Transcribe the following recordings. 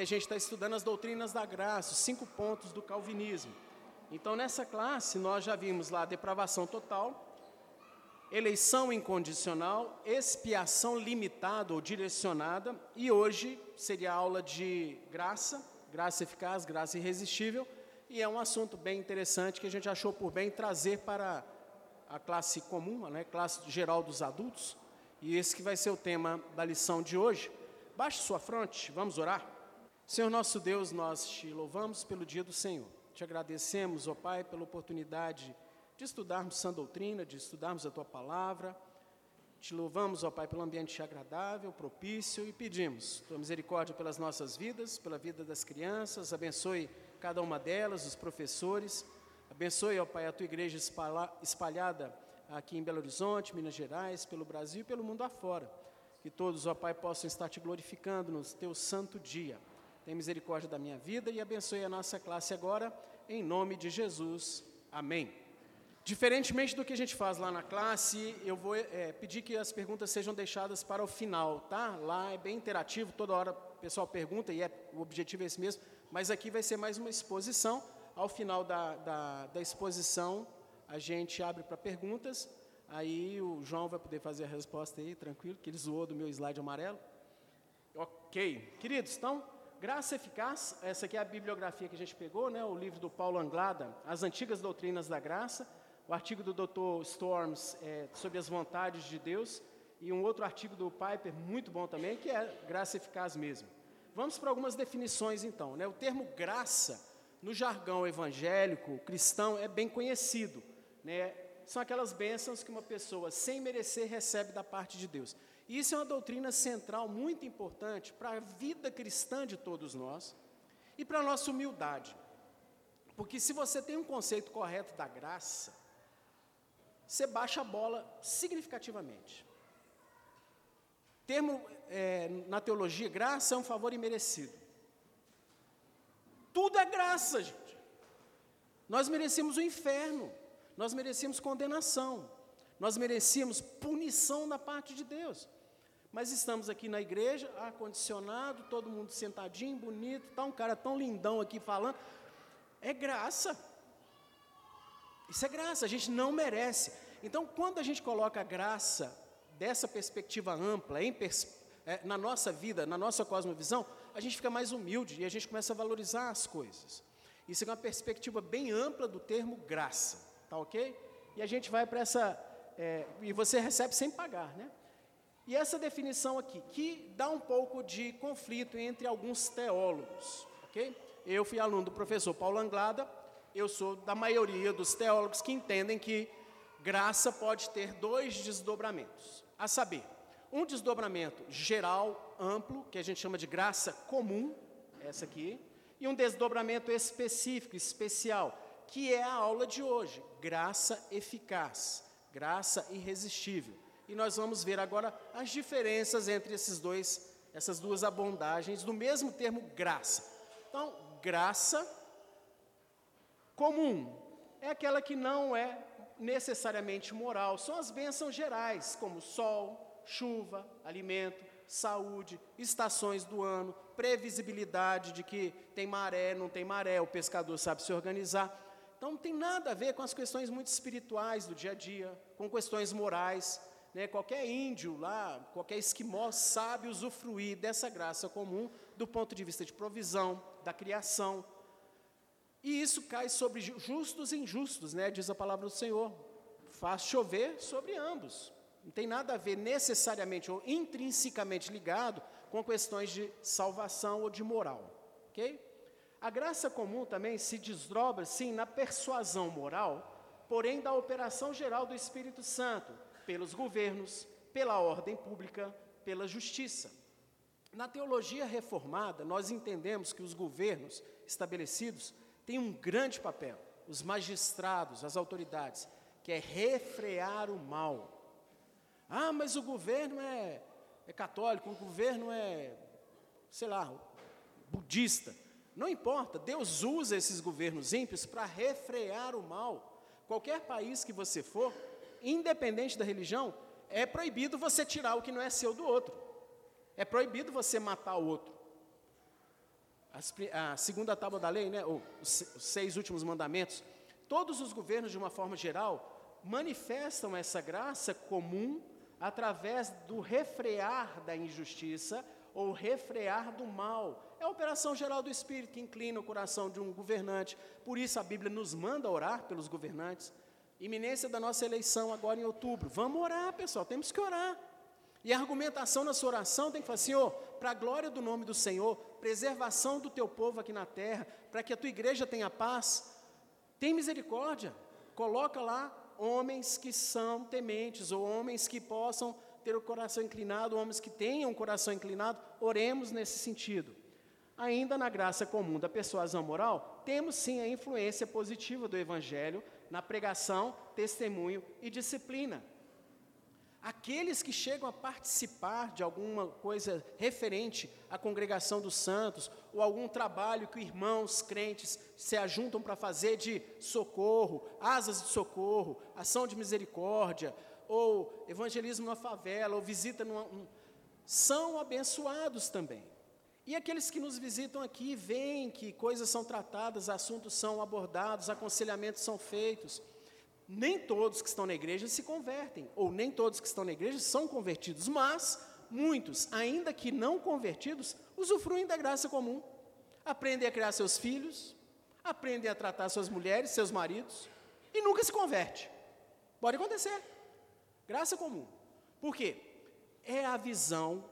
a gente está estudando as doutrinas da graça, os cinco pontos do calvinismo. Então, nessa classe, nós já vimos lá depravação total, eleição incondicional, expiação limitada ou direcionada, e hoje seria a aula de graça, graça eficaz, graça irresistível, e é um assunto bem interessante que a gente achou por bem trazer para a classe comum, a né, classe geral dos adultos, e esse que vai ser o tema da lição de hoje. Baixe sua fronte, vamos orar. Senhor nosso Deus, nós te louvamos pelo dia do Senhor. Te agradecemos, ó Pai, pela oportunidade de estudarmos sã doutrina, de estudarmos a tua palavra. Te louvamos, ó Pai, pelo ambiente agradável, propício e pedimos tua misericórdia pelas nossas vidas, pela vida das crianças. Abençoe cada uma delas, os professores. Abençoe, ó Pai, a tua igreja espalhada aqui em Belo Horizonte, Minas Gerais, pelo Brasil e pelo mundo afora. Que todos, ó Pai, possam estar te glorificando no teu santo dia. Tem misericórdia da minha vida e abençoe a nossa classe agora, em nome de Jesus. Amém. Diferentemente do que a gente faz lá na classe, eu vou é, pedir que as perguntas sejam deixadas para o final, tá? Lá é bem interativo, toda hora o pessoal pergunta e é, o objetivo é esse mesmo, mas aqui vai ser mais uma exposição. Ao final da, da, da exposição, a gente abre para perguntas, aí o João vai poder fazer a resposta aí, tranquilo, que ele zoou do meu slide amarelo. Ok. Queridos, então, Graça Eficaz, essa aqui é a bibliografia que a gente pegou, né, o livro do Paulo Anglada, As Antigas Doutrinas da Graça, o artigo do Dr. Storms é, sobre as vontades de Deus, e um outro artigo do Piper, muito bom também, que é Graça Eficaz mesmo. Vamos para algumas definições então. Né? O termo graça, no jargão evangélico, cristão, é bem conhecido. Né? São aquelas bênçãos que uma pessoa, sem merecer, recebe da parte de Deus. Isso é uma doutrina central muito importante para a vida cristã de todos nós e para a nossa humildade. Porque se você tem um conceito correto da graça, você baixa a bola significativamente. Termo é, na teologia, graça é um favor imerecido. Tudo é graça, gente. Nós merecemos o inferno. Nós merecíamos condenação, nós merecíamos punição da parte de Deus. Mas estamos aqui na igreja, ar-condicionado, todo mundo sentadinho, bonito, está um cara tão lindão aqui falando. É graça. Isso é graça, a gente não merece. Então, quando a gente coloca a graça dessa perspectiva ampla, em pers é, na nossa vida, na nossa cosmovisão, a gente fica mais humilde e a gente começa a valorizar as coisas. Isso é uma perspectiva bem ampla do termo graça. Tá ok? E a gente vai para essa. É, e você recebe sem pagar, né? E essa definição aqui, que dá um pouco de conflito entre alguns teólogos, ok? Eu fui aluno do professor Paulo Anglada, eu sou da maioria dos teólogos que entendem que graça pode ter dois desdobramentos, a saber, um desdobramento geral, amplo, que a gente chama de graça comum, essa aqui, e um desdobramento específico, especial, que é a aula de hoje, graça eficaz, graça irresistível. E nós vamos ver agora as diferenças entre esses dois, essas duas abondagens do mesmo termo graça. Então, graça comum é aquela que não é necessariamente moral, são as bênçãos gerais, como sol, chuva, alimento, saúde, estações do ano, previsibilidade de que tem maré, não tem maré, o pescador sabe se organizar. Então não tem nada a ver com as questões muito espirituais do dia a dia, com questões morais. Né? Qualquer índio lá, qualquer esquimó sabe usufruir dessa graça comum do ponto de vista de provisão, da criação. E isso cai sobre justos e injustos, né? diz a palavra do Senhor. Faz chover sobre ambos. Não tem nada a ver necessariamente ou intrinsecamente ligado com questões de salvação ou de moral. ok? A graça comum também se desdobra, sim, na persuasão moral, porém da operação geral do Espírito Santo, pelos governos, pela ordem pública, pela justiça. Na teologia reformada, nós entendemos que os governos estabelecidos têm um grande papel, os magistrados, as autoridades, que é refrear o mal. Ah, mas o governo é, é católico, o governo é, sei lá, budista. Não importa, Deus usa esses governos ímpios para refrear o mal. Qualquer país que você for, independente da religião, é proibido você tirar o que não é seu do outro. É proibido você matar o outro. a segunda tábua da lei, né, os seis últimos mandamentos, todos os governos, de uma forma geral, manifestam essa graça comum através do refrear da injustiça ou refrear do mal. É a operação geral do Espírito que inclina o coração de um governante. Por isso a Bíblia nos manda orar pelos governantes. Iminência da nossa eleição agora em outubro. Vamos orar, pessoal, temos que orar. E a argumentação na sua oração tem que falar, Senhor, para a glória do nome do Senhor, preservação do teu povo aqui na terra, para que a tua igreja tenha paz, tem misericórdia. Coloca lá homens que são tementes, ou homens que possam ter o coração inclinado, homens que tenham o coração inclinado, oremos nesse sentido. Ainda na graça comum da persuasão moral, temos sim a influência positiva do Evangelho na pregação, testemunho e disciplina. Aqueles que chegam a participar de alguma coisa referente à congregação dos santos, ou algum trabalho que irmãos crentes se ajuntam para fazer de socorro, asas de socorro, ação de misericórdia, ou evangelismo na favela, ou visita um, são abençoados também. E aqueles que nos visitam aqui veem que coisas são tratadas, assuntos são abordados, aconselhamentos são feitos nem todos que estão na igreja se convertem, ou nem todos que estão na igreja são convertidos, mas muitos, ainda que não convertidos, usufruem da graça comum. Aprendem a criar seus filhos, aprendem a tratar suas mulheres, seus maridos, e nunca se converte. Pode acontecer. Graça comum. Por quê? É a visão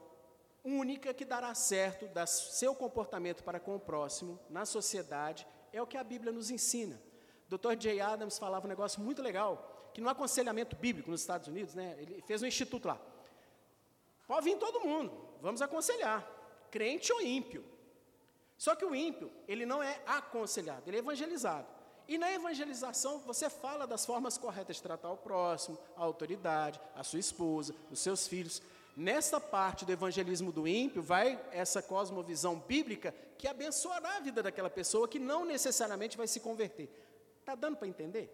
única que dará certo do seu comportamento para com o próximo, na sociedade, é o que a Bíblia nos ensina. Dr. J. Adams falava um negócio muito legal, que no aconselhamento bíblico nos Estados Unidos, né, ele fez um instituto lá. Pode vir todo mundo, vamos aconselhar, crente ou ímpio. Só que o ímpio, ele não é aconselhado, ele é evangelizado. E na evangelização, você fala das formas corretas de tratar o próximo, a autoridade, a sua esposa, os seus filhos. Nesta parte do evangelismo do ímpio, vai essa cosmovisão bíblica que abençoará a vida daquela pessoa que não necessariamente vai se converter. Está dando para entender?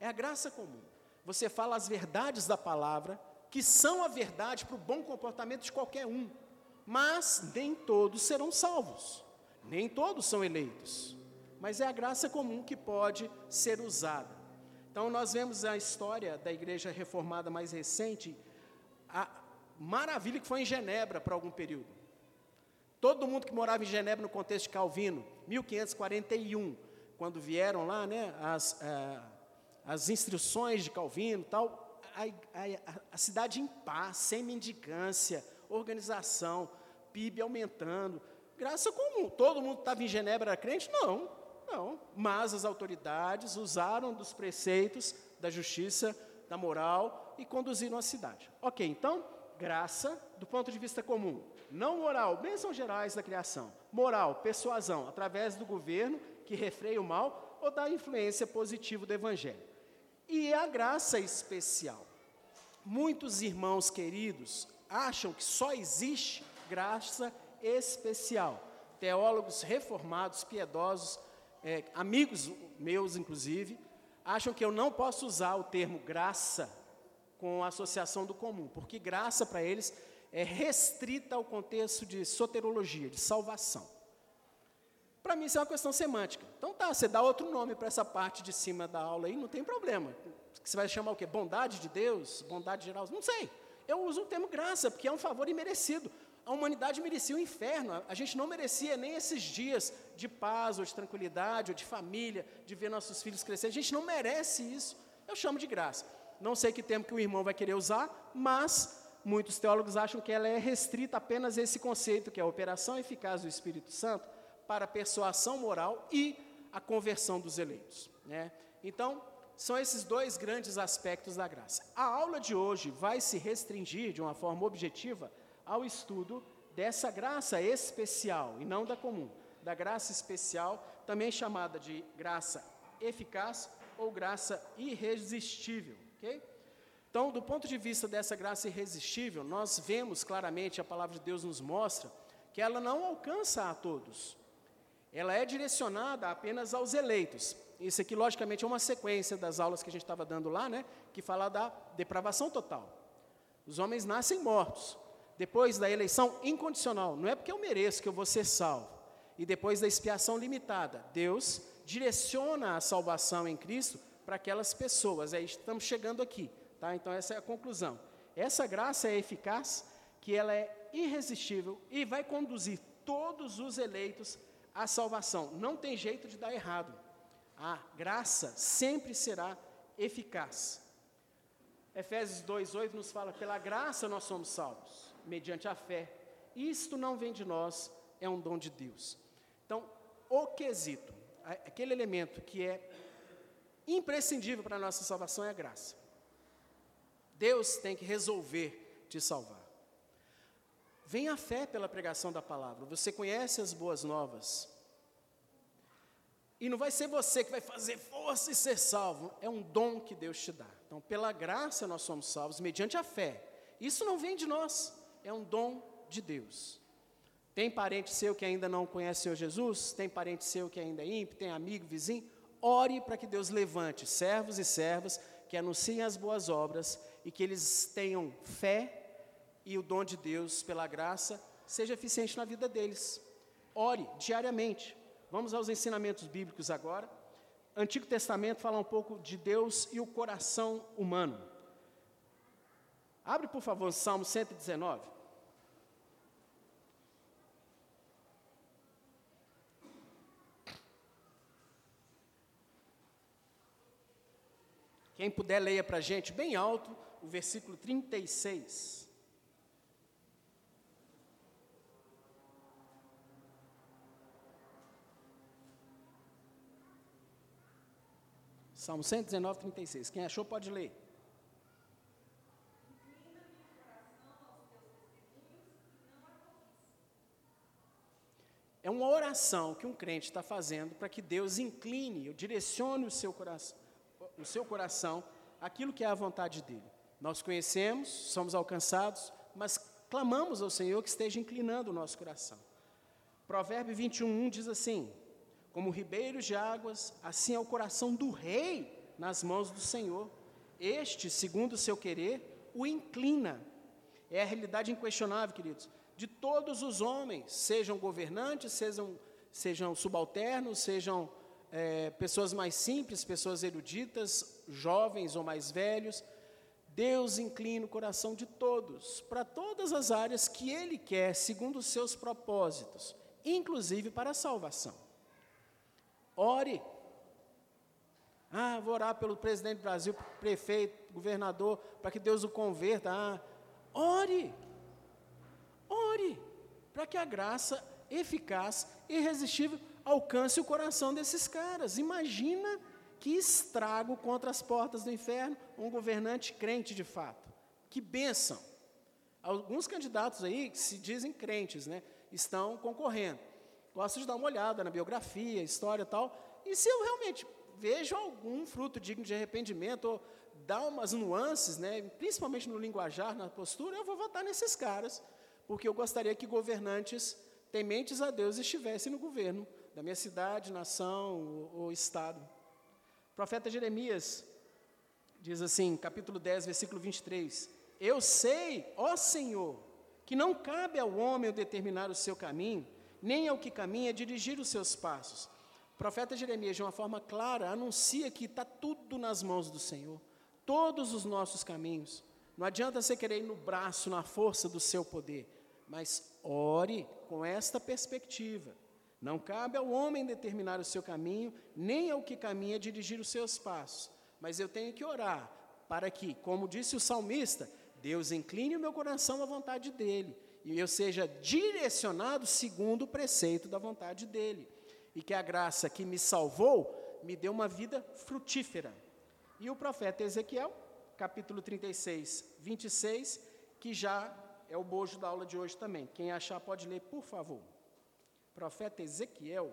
É a graça comum. Você fala as verdades da palavra, que são a verdade para o bom comportamento de qualquer um, mas nem todos serão salvos, nem todos são eleitos, mas é a graça comum que pode ser usada. Então, nós vemos a história da igreja reformada mais recente, a maravilha que foi em Genebra por algum período. Todo mundo que morava em Genebra no contexto de Calvino, 1541, quando vieram lá, né, as, é, as instruções de Calvino tal, a, a, a, cidade em paz, sem mendicância, organização, PIB aumentando, graça comum. Todo mundo estava em Genebra era crente? Não, não. Mas as autoridades usaram dos preceitos da justiça, da moral e conduziram a cidade. Ok, então, graça do ponto de vista comum. Não moral, bênçãos gerais da criação. Moral, persuasão, através do governo que refreia o mal ou da influência positiva do Evangelho. E a graça especial. Muitos irmãos queridos acham que só existe graça especial. Teólogos reformados, piedosos, é, amigos meus, inclusive, acham que eu não posso usar o termo graça com a associação do comum, porque graça para eles é restrita ao contexto de soterologia, de salvação. Para mim isso é uma questão semântica. Então tá, você dá outro nome para essa parte de cima da aula aí, não tem problema. Você vai chamar o quê? Bondade de Deus? Bondade geral? Não sei. Eu uso o termo graça, porque é um favor imerecido. A humanidade merecia o inferno. A gente não merecia nem esses dias de paz, ou de tranquilidade, ou de família, de ver nossos filhos crescer. A gente não merece isso. Eu chamo de graça. Não sei que termo que o irmão vai querer usar, mas muitos teólogos acham que ela é restrita apenas a esse conceito, que é a operação eficaz do Espírito Santo para a persuasão moral e a conversão dos eleitos. Né? Então, são esses dois grandes aspectos da graça. A aula de hoje vai se restringir de uma forma objetiva ao estudo dessa graça especial e não da comum, da graça especial, também chamada de graça eficaz ou graça irresistível, Então, do ponto de vista dessa graça irresistível, nós vemos claramente, a palavra de Deus nos mostra, que ela não alcança a todos ela é direcionada apenas aos eleitos. Isso aqui, logicamente, é uma sequência das aulas que a gente estava dando lá, né? Que fala da depravação total. Os homens nascem mortos. Depois da eleição incondicional. Não é porque eu mereço que eu vou ser salvo. e depois da expiação limitada, Deus direciona a salvação em Cristo para aquelas pessoas. Aí estamos chegando aqui, tá? Então essa é a conclusão. Essa graça é eficaz, que ela é irresistível e vai conduzir todos os eleitos à salvação. Não tem jeito de dar errado. A graça sempre será eficaz. Efésios 2:8 nos fala: "Pela graça nós somos salvos, mediante a fé. Isto não vem de nós, é um dom de Deus." Então, o quesito, aquele elemento que é imprescindível para a nossa salvação é a graça. Deus tem que resolver te salvar. Vem a fé pela pregação da palavra. Você conhece as boas novas. E não vai ser você que vai fazer força e ser salvo. É um dom que Deus te dá. Então, pela graça nós somos salvos, mediante a fé. Isso não vem de nós, é um dom de Deus. Tem parente seu que ainda não conhece o Senhor Jesus? Tem parente seu que ainda é ímpio? Tem amigo, vizinho? Ore para que Deus levante servos e servas que anunciem as boas obras e que eles tenham fé e o dom de Deus, pela graça, seja eficiente na vida deles. Ore diariamente. Vamos aos ensinamentos bíblicos agora. Antigo Testamento fala um pouco de Deus e o coração humano. Abre, por favor, Salmo 119. Quem puder, leia para a gente bem alto o versículo 36. Salmo 119, 36. Quem achou pode ler. É uma oração que um crente está fazendo para que Deus incline, direcione o seu coração no seu coração aquilo que é a vontade dele. Nós conhecemos, somos alcançados, mas clamamos ao Senhor que esteja inclinando o nosso coração. Provérbio 21, diz assim: Como ribeiros de águas, assim é o coração do rei nas mãos do Senhor. Este, segundo o seu querer, o inclina. É a realidade inquestionável, queridos, de todos os homens, sejam governantes, sejam, sejam subalternos, sejam é, pessoas mais simples, pessoas eruditas, jovens ou mais velhos. Deus inclina o coração de todos, para todas as áreas que Ele quer, segundo os seus propósitos, inclusive para a salvação. Ore. Ah, vou orar pelo presidente do Brasil, prefeito, governador, para que Deus o converta. Ah, ore. Ore, para que a graça eficaz, irresistível, alcance o coração desses caras. Imagina que estrago contra as portas do inferno um governante crente de fato. Que bênção! Alguns candidatos aí que se dizem crentes, né, estão concorrendo. Gosto de dar uma olhada na biografia, história e tal. E se eu realmente vejo algum fruto digno de arrependimento, ou dá umas nuances, né, principalmente no linguajar, na postura, eu vou votar nesses caras, porque eu gostaria que governantes tementes a Deus estivessem no governo da minha cidade, nação ou, estado. O profeta Jeremias diz assim, capítulo 10, versículo 23: Eu sei, ó Senhor, que não cabe ao homem determinar o seu caminho, nem ao que caminha dirigir os seus passos. O profeta Jeremias, de uma forma clara, anuncia que está tudo nas mãos do Senhor, todos os nossos caminhos. Não adianta você querer ir no braço, na força do seu poder, mas ore com esta perspectiva. Não cabe ao homem determinar o seu caminho, nem ao que caminha dirigir os seus passos. Mas eu tenho que orar para que, como disse o salmista, Deus incline o meu coração à vontade dele e eu seja direcionado segundo o preceito da vontade dele. E que a graça que me salvou me dê uma vida frutífera. E o profeta Ezequiel, capítulo 36, 26, que já é o bojo da aula de hoje também. Quem achar pode ler, por favor profeta Ezequiel,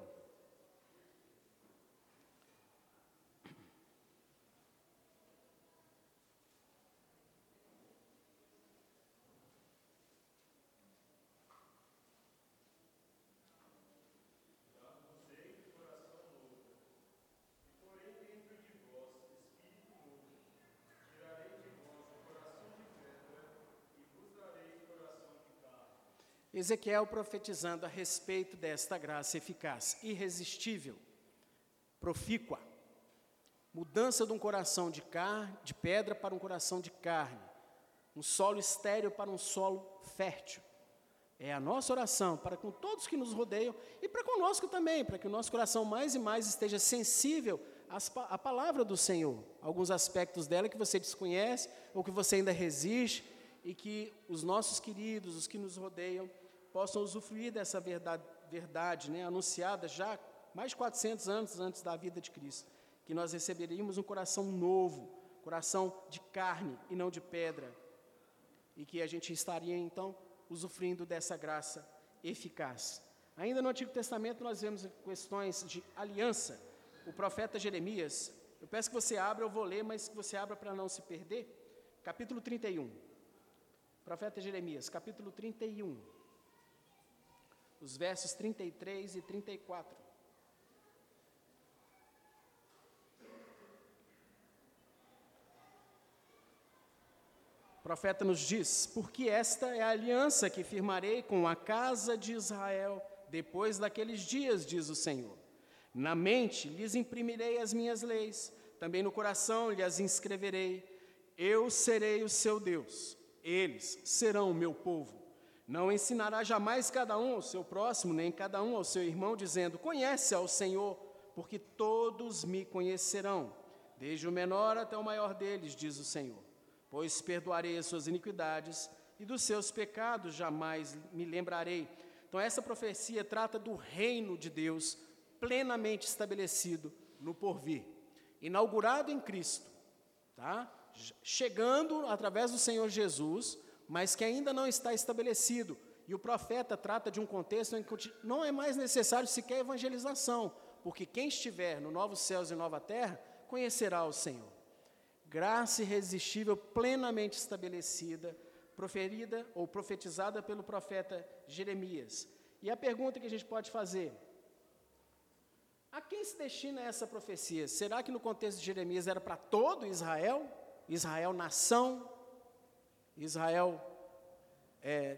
Ezequiel profetizando a respeito desta graça eficaz, irresistível, profícua, mudança de um coração de, car de pedra para um coração de carne, um solo estéreo para um solo fértil. É a nossa oração para com todos que nos rodeiam e para conosco também, para que o nosso coração mais e mais esteja sensível à palavra do Senhor. Alguns aspectos dela que você desconhece ou que você ainda resiste e que os nossos queridos, os que nos rodeiam, possam usufruir dessa verdade, verdade né, anunciada já mais de 400 anos antes da vida de Cristo, que nós receberíamos um coração novo, coração de carne e não de pedra, e que a gente estaria então usufruindo dessa graça eficaz. Ainda no Antigo Testamento nós vemos questões de aliança. O profeta Jeremias, eu peço que você abra, eu vou ler, mas que você abra para não se perder. Capítulo 31. Profeta Jeremias, capítulo 31. Os versos 33 e 34. O profeta nos diz: Porque esta é a aliança que firmarei com a casa de Israel depois daqueles dias, diz o Senhor. Na mente lhes imprimirei as minhas leis, também no coração lhes inscreverei. Eu serei o seu Deus, eles serão o meu povo. Não ensinará jamais cada um ao seu próximo, nem cada um ao seu irmão, dizendo: Conhece ao Senhor, porque todos me conhecerão, desde o menor até o maior deles, diz o Senhor pois perdoarei as suas iniquidades e dos seus pecados jamais me lembrarei. Então, essa profecia trata do reino de Deus plenamente estabelecido no porvir, inaugurado em Cristo, tá? chegando através do Senhor Jesus, mas que ainda não está estabelecido. E o profeta trata de um contexto em que não é mais necessário sequer evangelização, porque quem estiver no novos céus e nova terra conhecerá o Senhor graça irresistível plenamente estabelecida, proferida ou profetizada pelo profeta Jeremias. E a pergunta que a gente pode fazer: a quem se destina essa profecia? Será que no contexto de Jeremias era para todo Israel? Israel nação? Israel é,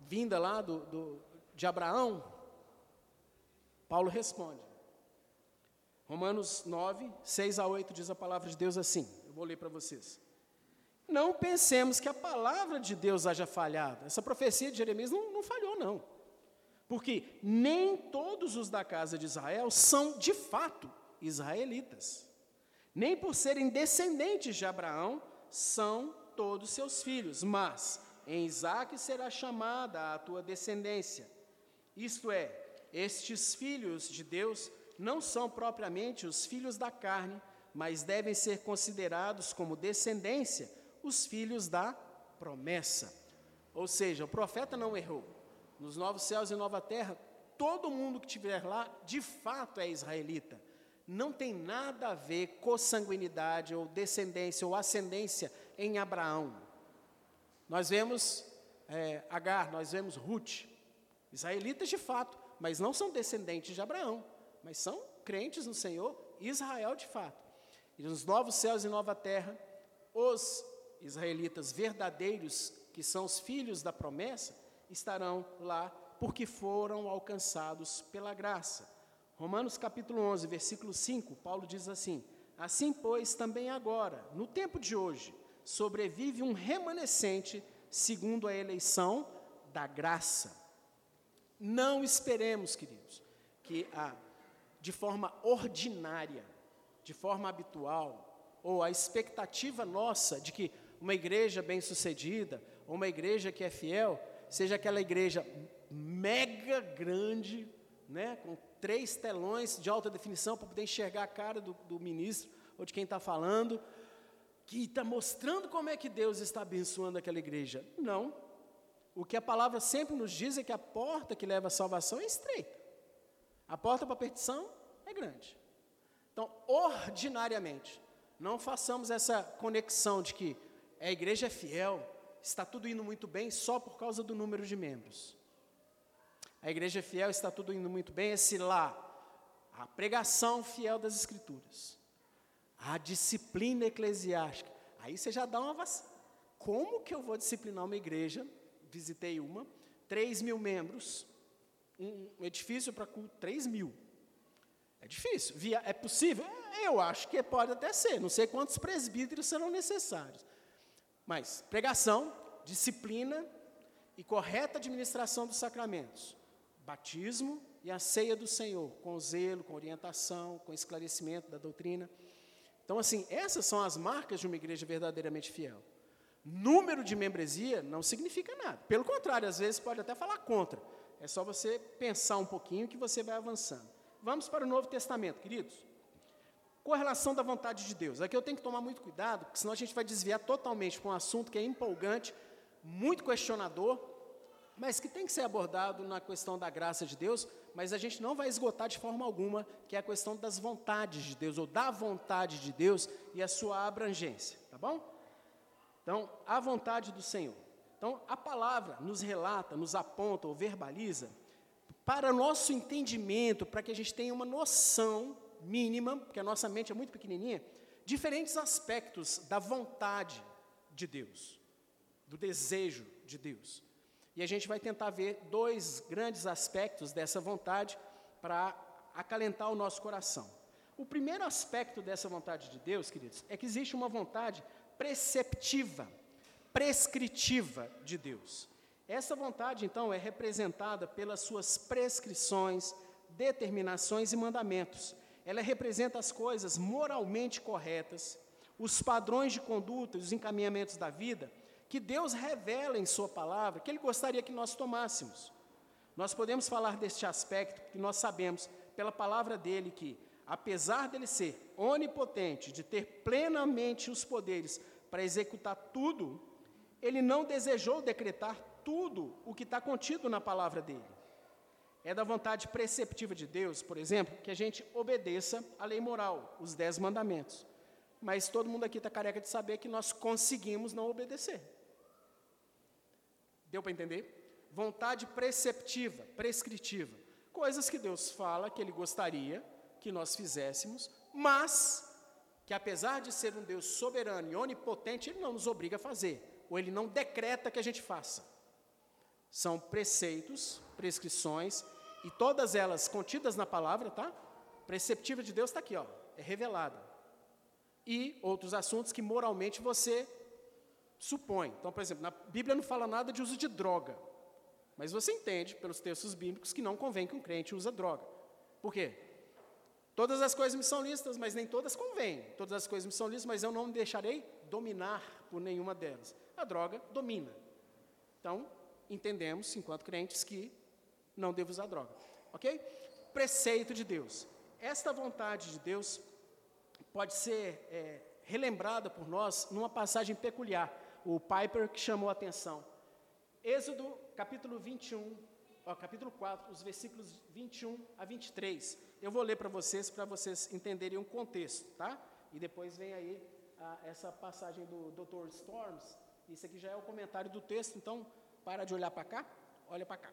vinda lá do, do, de Abraão? Paulo responde. Romanos 9, 6 a 8 diz a palavra de Deus assim: vou ler para vocês. Não pensemos que a palavra de Deus haja falhado. Essa profecia de Jeremias não, não falhou, não. Porque nem todos os da casa de Israel são, de fato, israelitas. Nem por serem descendentes de Abraão são todos seus filhos, mas em Isaque será chamada a tua descendência. Isto é, estes filhos de Deus não são propriamente os filhos da carne, mas devem ser considerados como descendência os filhos da promessa. Ou seja, o profeta não errou. Nos novos céus e nova terra, todo mundo que estiver lá, de fato é israelita. Não tem nada a ver com sanguinidade ou descendência ou ascendência em Abraão. Nós vemos é, Agar, nós vemos Ruth, israelitas de fato, mas não são descendentes de Abraão, mas são crentes no Senhor, Israel de fato. E nos novos céus e nova terra, os israelitas verdadeiros, que são os filhos da promessa, estarão lá porque foram alcançados pela graça. Romanos capítulo 11, versículo 5, Paulo diz assim: Assim, pois, também agora, no tempo de hoje, sobrevive um remanescente segundo a eleição da graça. Não esperemos, queridos, que a, de forma ordinária de forma habitual, ou a expectativa nossa de que uma igreja bem-sucedida, ou uma igreja que é fiel, seja aquela igreja mega grande, né, com três telões de alta definição para poder enxergar a cara do, do ministro ou de quem está falando, que está mostrando como é que Deus está abençoando aquela igreja. Não. O que a palavra sempre nos diz é que a porta que leva à salvação é estreita. A porta para a perdição é grande. Então, ordinariamente, não façamos essa conexão de que a igreja é fiel, está tudo indo muito bem só por causa do número de membros. A igreja fiel, está tudo indo muito bem, esse lá, a pregação fiel das Escrituras, a disciplina eclesiástica. Aí você já dá uma vacina. Como que eu vou disciplinar uma igreja? Visitei uma, 3 mil membros, um edifício para culto, 3 mil. É difícil. Via, é possível? Eu acho que pode até ser. Não sei quantos presbíteros serão necessários. Mas pregação, disciplina e correta administração dos sacramentos. Batismo e a ceia do Senhor, com zelo, com orientação, com esclarecimento da doutrina. Então, assim, essas são as marcas de uma igreja verdadeiramente fiel. Número de membresia não significa nada. Pelo contrário, às vezes pode até falar contra. É só você pensar um pouquinho que você vai avançando. Vamos para o Novo Testamento, queridos. Correlação da vontade de Deus. Aqui eu tenho que tomar muito cuidado, porque senão a gente vai desviar totalmente para um assunto que é empolgante, muito questionador, mas que tem que ser abordado na questão da graça de Deus, mas a gente não vai esgotar de forma alguma, que é a questão das vontades de Deus, ou da vontade de Deus e a sua abrangência, tá bom? Então, a vontade do Senhor. Então, a palavra nos relata, nos aponta ou verbaliza para nosso entendimento, para que a gente tenha uma noção mínima, porque a nossa mente é muito pequenininha, diferentes aspectos da vontade de Deus, do desejo de Deus. E a gente vai tentar ver dois grandes aspectos dessa vontade para acalentar o nosso coração. O primeiro aspecto dessa vontade de Deus, queridos, é que existe uma vontade preceptiva, prescritiva de Deus. Essa vontade, então, é representada pelas suas prescrições, determinações e mandamentos. Ela representa as coisas moralmente corretas, os padrões de conduta, os encaminhamentos da vida, que Deus revela em Sua palavra, que Ele gostaria que nós tomássemos. Nós podemos falar deste aspecto, porque nós sabemos, pela palavra dele, que, apesar dele ser onipotente, de ter plenamente os poderes para executar tudo, ele não desejou decretar tudo o que está contido na palavra dele. É da vontade preceptiva de Deus, por exemplo, que a gente obedeça a lei moral, os dez mandamentos. Mas todo mundo aqui está careca de saber que nós conseguimos não obedecer. Deu para entender? Vontade preceptiva, prescritiva. Coisas que Deus fala que Ele gostaria que nós fizéssemos, mas que apesar de ser um Deus soberano e onipotente, Ele não nos obriga a fazer, ou Ele não decreta que a gente faça. São preceitos, prescrições, e todas elas contidas na palavra, tá? Preceptiva de Deus está aqui, ó, é revelada. E outros assuntos que moralmente você supõe. Então, por exemplo, na Bíblia não fala nada de uso de droga, mas você entende pelos textos bíblicos que não convém que um crente use droga. Por quê? Todas as coisas me são listas, mas nem todas convêm. Todas as coisas me são listas, mas eu não me deixarei dominar por nenhuma delas. A droga domina. Então, entendemos, enquanto crentes, que não devo usar droga. Ok? Preceito de Deus. Esta vontade de Deus pode ser é, relembrada por nós numa passagem peculiar. O Piper que chamou a atenção. Êxodo, capítulo 21, ó, capítulo 4, os versículos 21 a 23. Eu vou ler para vocês, para vocês entenderem o contexto, tá? E depois vem aí a, essa passagem do Dr. Storms. Isso aqui já é o comentário do texto, então para de olhar para cá, olha para cá.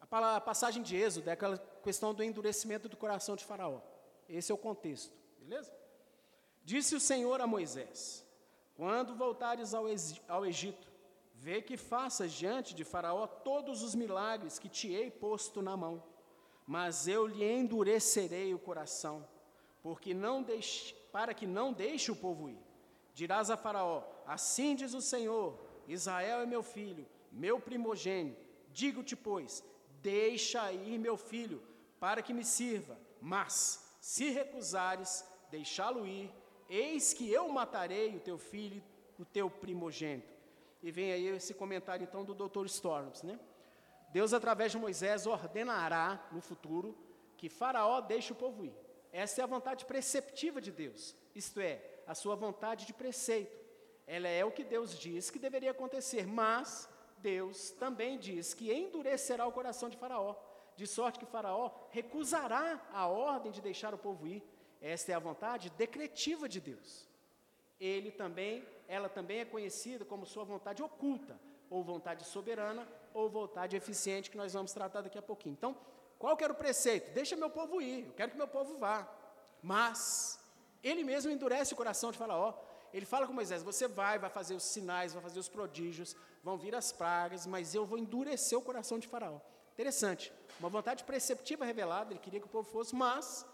A passagem de Êxodo é aquela questão do endurecimento do coração de Faraó. Esse é o contexto, beleza? Disse o Senhor a Moisés: Quando voltares ao Egito, vê que faças diante de Faraó todos os milagres que te hei posto na mão, mas eu lhe endurecerei o coração, porque não deixe, para que não deixe o povo ir. Dirás a Faraó: Assim diz o Senhor: Israel é meu filho, meu primogênito. Digo-te, pois, deixa ir meu filho, para que me sirva. Mas, se recusares deixá-lo ir, eis que eu matarei o teu filho, o teu primogênito. E vem aí esse comentário então do Dr. Storms, né? Deus, através de Moisés, ordenará no futuro que Faraó deixe o povo ir. Essa é a vontade preceptiva de Deus, isto é, a sua vontade de preceito. Ela é o que Deus diz que deveria acontecer, mas Deus também diz que endurecerá o coração de Faraó, de sorte que Faraó recusará a ordem de deixar o povo ir. Esta é a vontade decretiva de Deus. Ele também, ela também é conhecida como sua vontade oculta, ou vontade soberana, ou vontade eficiente, que nós vamos tratar daqui a pouquinho. Então, qual que era o preceito? Deixa meu povo ir, eu quero que meu povo vá. Mas ele mesmo endurece o coração de Faraó ele fala com Moisés: Você vai, vai fazer os sinais, vai fazer os prodígios, vão vir as pragas, mas eu vou endurecer o coração de Faraó. Interessante. Uma vontade preceptiva revelada, ele queria que o povo fosse, mas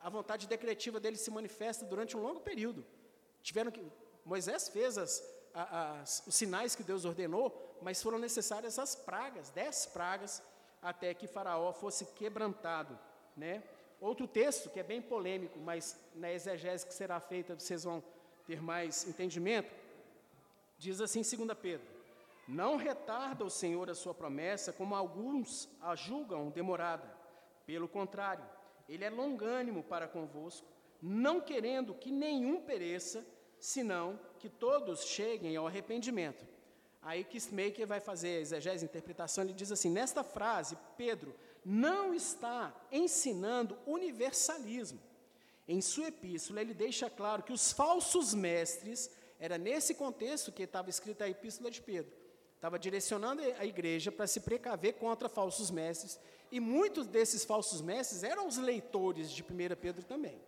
a vontade decretiva dele se manifesta durante um longo período. Tiveram que Moisés fez as, as, os sinais que Deus ordenou, mas foram necessárias as pragas, dez pragas, até que Faraó fosse quebrantado, né? Outro texto que é bem polêmico, mas na exegese que será feita vocês vão ter mais entendimento, diz assim em 2 Pedro: Não retarda o Senhor a sua promessa, como alguns a julgam demorada. Pelo contrário, ele é longânimo para convosco, não querendo que nenhum pereça, senão que todos cheguem ao arrependimento. Aí Kistmaker vai fazer a exegese, a interpretação, ele diz assim, nesta frase, Pedro não está ensinando universalismo. Em sua epístola, ele deixa claro que os falsos mestres, era nesse contexto que estava escrita a epístola de Pedro, estava direcionando a igreja para se precaver contra falsos mestres, e muitos desses falsos mestres eram os leitores de 1 Pedro também.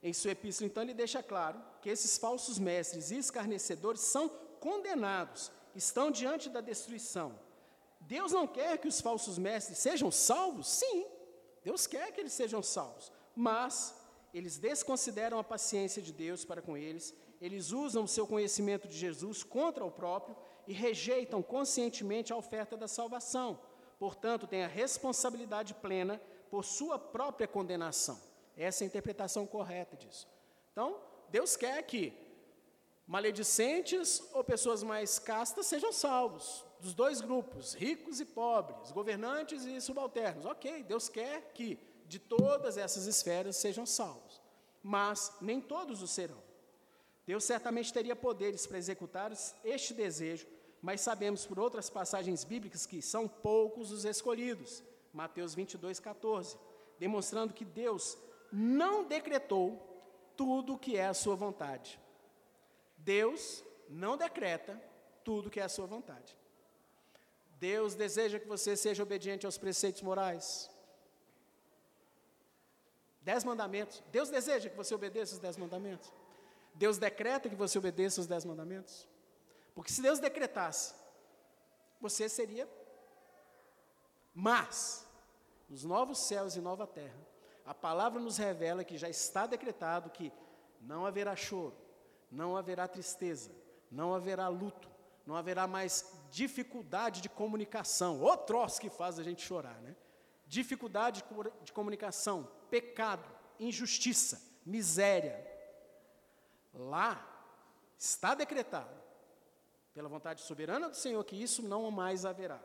Em sua epístola, então, ele deixa claro que esses falsos mestres e escarnecedores são condenados, estão diante da destruição. Deus não quer que os falsos mestres sejam salvos? Sim, Deus quer que eles sejam salvos, mas eles desconsideram a paciência de Deus para com eles, eles usam o seu conhecimento de Jesus contra o próprio e rejeitam conscientemente a oferta da salvação. Portanto, têm a responsabilidade plena por sua própria condenação. Essa é a interpretação correta disso. Então, Deus quer que maledicentes ou pessoas mais castas sejam salvos, dos dois grupos, ricos e pobres, governantes e subalternos. Ok, Deus quer que de todas essas esferas sejam salvos, mas nem todos o serão. Deus certamente teria poderes para executar este desejo, mas sabemos por outras passagens bíblicas que são poucos os escolhidos. Mateus 22, 14, demonstrando que Deus não decretou tudo o que é a sua vontade. Deus não decreta tudo o que é a sua vontade. Deus deseja que você seja obediente aos preceitos morais. Dez mandamentos. Deus deseja que você obedeça os dez mandamentos. Deus decreta que você obedeça os dez mandamentos. Porque se Deus decretasse, você seria. Mas, nos novos céus e nova terra, a palavra nos revela que já está decretado que não haverá choro, não haverá tristeza, não haverá luto, não haverá mais dificuldade de comunicação. O troço que faz a gente chorar, né? Dificuldade de comunicação, pecado, injustiça, miséria. Lá está decretado, pela vontade soberana do Senhor, que isso não mais haverá.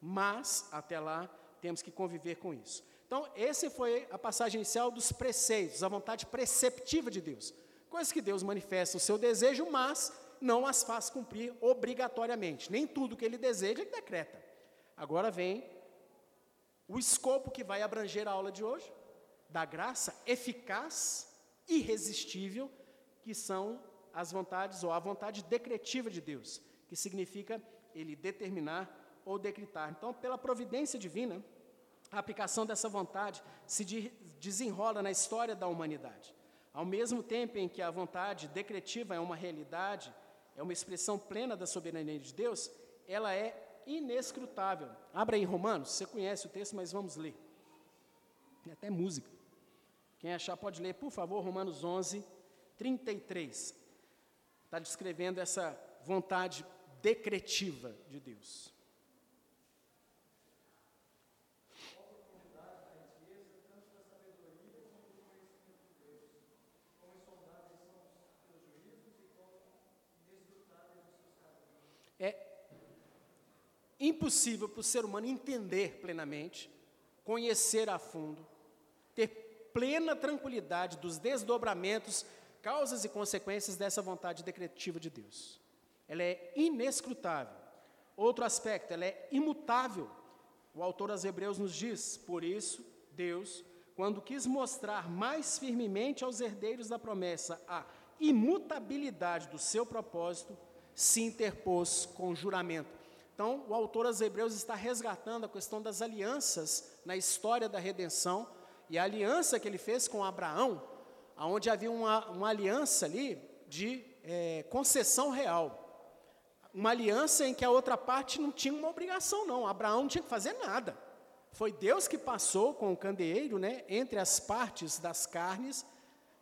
Mas, até lá, temos que conviver com isso. Então, essa foi a passagem inicial dos preceitos, a vontade preceptiva de Deus. Coisas que Deus manifesta o seu desejo, mas não as faz cumprir obrigatoriamente. Nem tudo que ele deseja ele decreta. Agora vem o escopo que vai abranger a aula de hoje, da graça eficaz, irresistível, que são as vontades ou a vontade decretiva de Deus, que significa ele determinar ou decretar. Então, pela providência divina, a aplicação dessa vontade se de, desenrola na história da humanidade. Ao mesmo tempo em que a vontade decretiva é uma realidade, é uma expressão plena da soberania de Deus, ela é inescrutável. Abra aí Romanos, você conhece o texto, mas vamos ler. Tem até música. Quem achar pode ler, por favor, Romanos 11, 33. Está descrevendo essa vontade decretiva de Deus. impossível para o ser humano entender plenamente, conhecer a fundo, ter plena tranquilidade dos desdobramentos, causas e consequências dessa vontade decretiva de Deus. Ela é inescrutável. Outro aspecto, ela é imutável. O autor aos Hebreus nos diz: por isso, Deus, quando quis mostrar mais firmemente aos herdeiros da promessa a imutabilidade do seu propósito, se interpôs com juramento. Então, o autor aos Hebreus está resgatando a questão das alianças na história da redenção, e a aliança que ele fez com Abraão, onde havia uma, uma aliança ali de é, concessão real. Uma aliança em que a outra parte não tinha uma obrigação, não. Abraão não tinha que fazer nada. Foi Deus que passou com o candeeiro, né, entre as partes das carnes.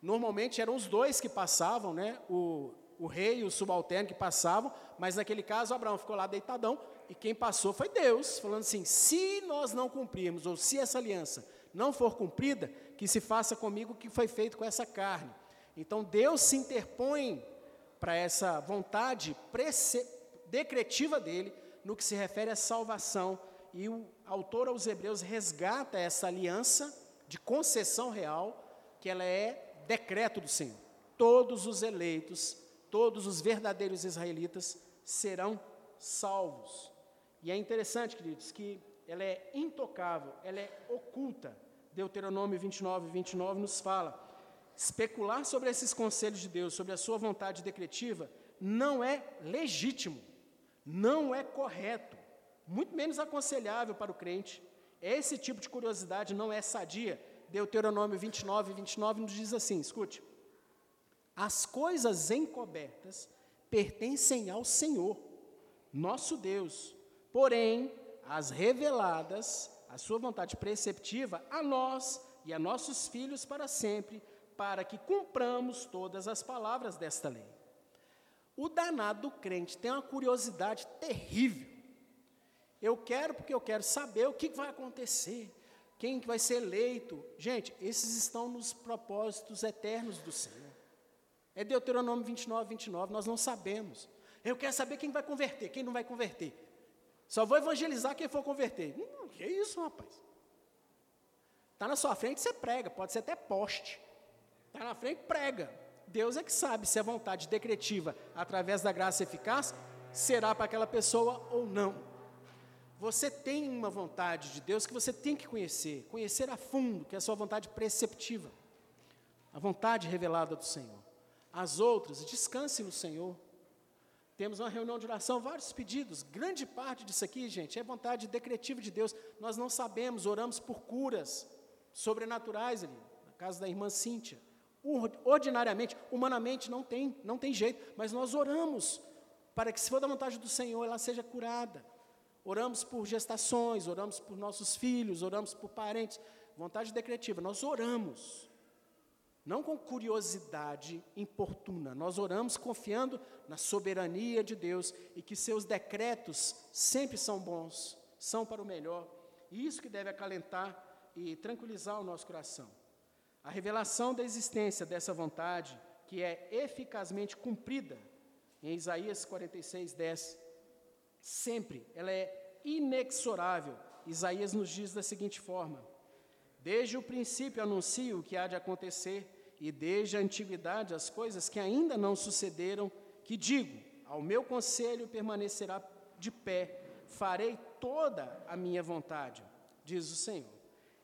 Normalmente eram os dois que passavam, né, o, o rei e o subalterno que passavam, mas naquele caso Abraão ficou lá deitadão e quem passou foi Deus, falando assim: se nós não cumprirmos, ou se essa aliança não for cumprida, que se faça comigo o que foi feito com essa carne. Então Deus se interpõe para essa vontade decretiva dele no que se refere à salvação. E o autor aos Hebreus resgata essa aliança de concessão real, que ela é decreto do Senhor. Todos os eleitos, todos os verdadeiros israelitas serão salvos. E é interessante, queridos, que ela é intocável, ela é oculta. Deuteronômio 29, 29 nos fala: especular sobre esses conselhos de Deus, sobre a sua vontade decretiva, não é legítimo, não é correto, muito menos aconselhável para o crente. Esse tipo de curiosidade não é sadia. Deuteronômio 29, 29 nos diz assim: escute. As coisas encobertas pertencem ao Senhor, nosso Deus, porém, as reveladas a sua vontade preceptiva a nós e a nossos filhos para sempre, para que cumpramos todas as palavras desta lei. O danado crente tem uma curiosidade terrível. Eu quero porque eu quero saber o que vai acontecer, quem vai ser eleito. Gente, esses estão nos propósitos eternos do Senhor. É Deuteronômio 29, 29, nós não sabemos. Eu quero saber quem vai converter, quem não vai converter. Só vou evangelizar quem for converter. Hum, que isso, rapaz? Está na sua frente, você prega, pode ser até poste. Está na frente, prega. Deus é que sabe se a vontade decretiva, através da graça eficaz, será para aquela pessoa ou não. Você tem uma vontade de Deus que você tem que conhecer, conhecer a fundo, que é a sua vontade preceptiva, a vontade revelada do Senhor. As outras, descanse no Senhor. Temos uma reunião de oração, vários pedidos. Grande parte disso aqui, gente, é vontade decretiva de Deus. Nós não sabemos, oramos por curas sobrenaturais ali, na casa da irmã Cíntia. Ordinariamente, humanamente, não tem, não tem jeito, mas nós oramos para que, se for da vontade do Senhor, ela seja curada. Oramos por gestações, oramos por nossos filhos, oramos por parentes. Vontade decretiva, nós oramos não com curiosidade importuna. Nós oramos confiando na soberania de Deus e que seus decretos sempre são bons, são para o melhor. E isso que deve acalentar e tranquilizar o nosso coração. A revelação da existência dessa vontade, que é eficazmente cumprida em Isaías 46, 10, sempre, ela é inexorável. Isaías nos diz da seguinte forma: Desde o princípio anuncio o que há de acontecer e desde a antiguidade as coisas que ainda não sucederam, que digo: ao meu conselho permanecerá de pé, farei toda a minha vontade, diz o Senhor.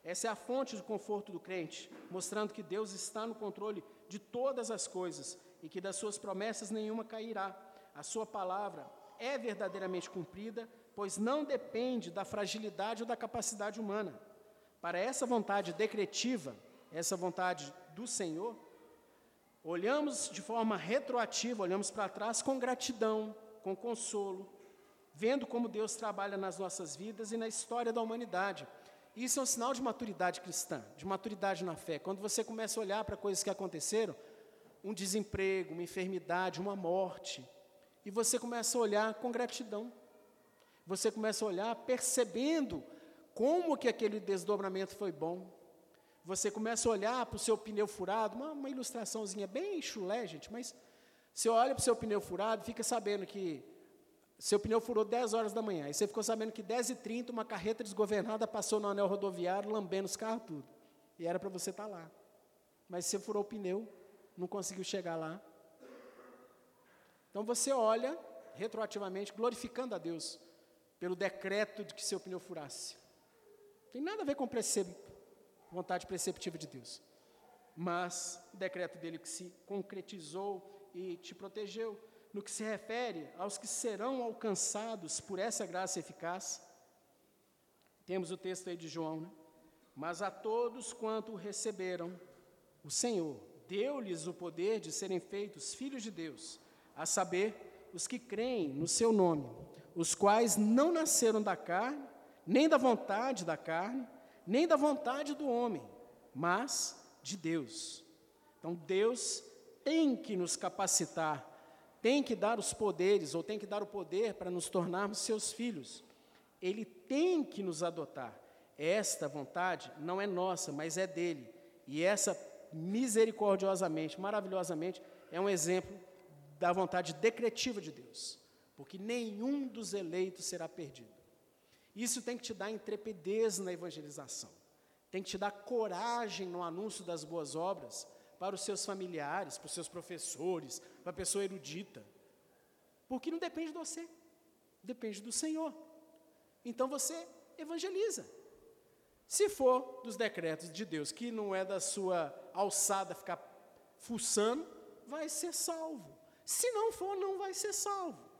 Essa é a fonte de conforto do crente, mostrando que Deus está no controle de todas as coisas e que das suas promessas nenhuma cairá. A sua palavra é verdadeiramente cumprida, pois não depende da fragilidade ou da capacidade humana. Para essa vontade decretiva, essa vontade do Senhor, olhamos de forma retroativa, olhamos para trás com gratidão, com consolo, vendo como Deus trabalha nas nossas vidas e na história da humanidade. Isso é um sinal de maturidade cristã, de maturidade na fé. Quando você começa a olhar para coisas que aconteceram, um desemprego, uma enfermidade, uma morte, e você começa a olhar com gratidão. Você começa a olhar percebendo como que aquele desdobramento foi bom, você começa a olhar para o seu pneu furado, uma, uma ilustraçãozinha bem chulé, gente, mas você olha para o seu pneu furado, fica sabendo que seu pneu furou 10 horas da manhã, e você ficou sabendo que 10 e 30 uma carreta desgovernada passou no anel rodoviário, lambendo os carros tudo. E era para você estar tá lá. Mas você furou o pneu, não conseguiu chegar lá. Então você olha retroativamente, glorificando a Deus pelo decreto de que seu pneu furasse. Tem nada a ver com vontade preceptiva de Deus. Mas o decreto dele que se concretizou e te protegeu. No que se refere aos que serão alcançados por essa graça eficaz, temos o texto aí de João, né? Mas a todos quanto receberam, o Senhor deu-lhes o poder de serem feitos filhos de Deus, a saber, os que creem no seu nome, os quais não nasceram da carne, nem da vontade da carne, nem da vontade do homem, mas de Deus. Então Deus tem que nos capacitar, tem que dar os poderes, ou tem que dar o poder para nos tornarmos seus filhos. Ele tem que nos adotar. Esta vontade não é nossa, mas é dele. E essa, misericordiosamente, maravilhosamente, é um exemplo da vontade decretiva de Deus. Porque nenhum dos eleitos será perdido. Isso tem que te dar intrepidez na evangelização. Tem que te dar coragem no anúncio das boas obras para os seus familiares, para os seus professores, para a pessoa erudita. Porque não depende de você, depende do Senhor. Então você evangeliza. Se for dos decretos de Deus, que não é da sua alçada ficar fuçando, vai ser salvo. Se não for, não vai ser salvo.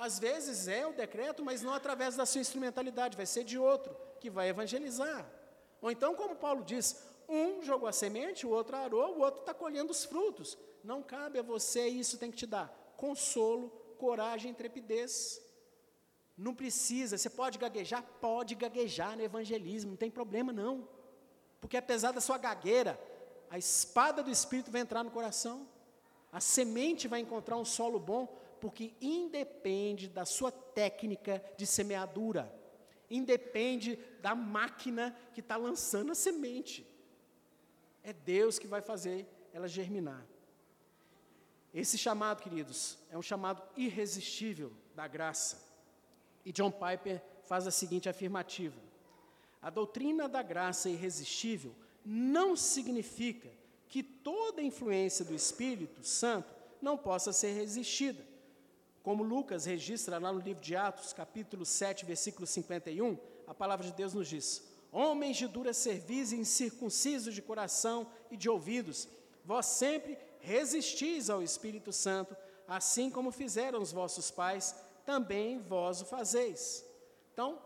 Às vezes é o decreto, mas não através da sua instrumentalidade, vai ser de outro que vai evangelizar. Ou então, como Paulo diz, um jogou a semente, o outro arou, o outro está colhendo os frutos. Não cabe a você, isso tem que te dar consolo, coragem, intrepidez. Não precisa, você pode gaguejar? Pode gaguejar no evangelismo, não tem problema não. Porque apesar da sua gagueira, a espada do Espírito vai entrar no coração, a semente vai encontrar um solo bom, porque independe da sua técnica de semeadura, independe da máquina que está lançando a semente. É Deus que vai fazer ela germinar. Esse chamado, queridos, é um chamado irresistível da graça. E John Piper faz a seguinte afirmativa: A doutrina da graça irresistível não significa que toda influência do Espírito Santo não possa ser resistida. Como Lucas registra lá no livro de Atos, capítulo 7, versículo 51, a palavra de Deus nos diz: Homens de dura cerviz e incircuncisos de coração e de ouvidos, vós sempre resistis ao Espírito Santo, assim como fizeram os vossos pais também vós o fazeis. Então,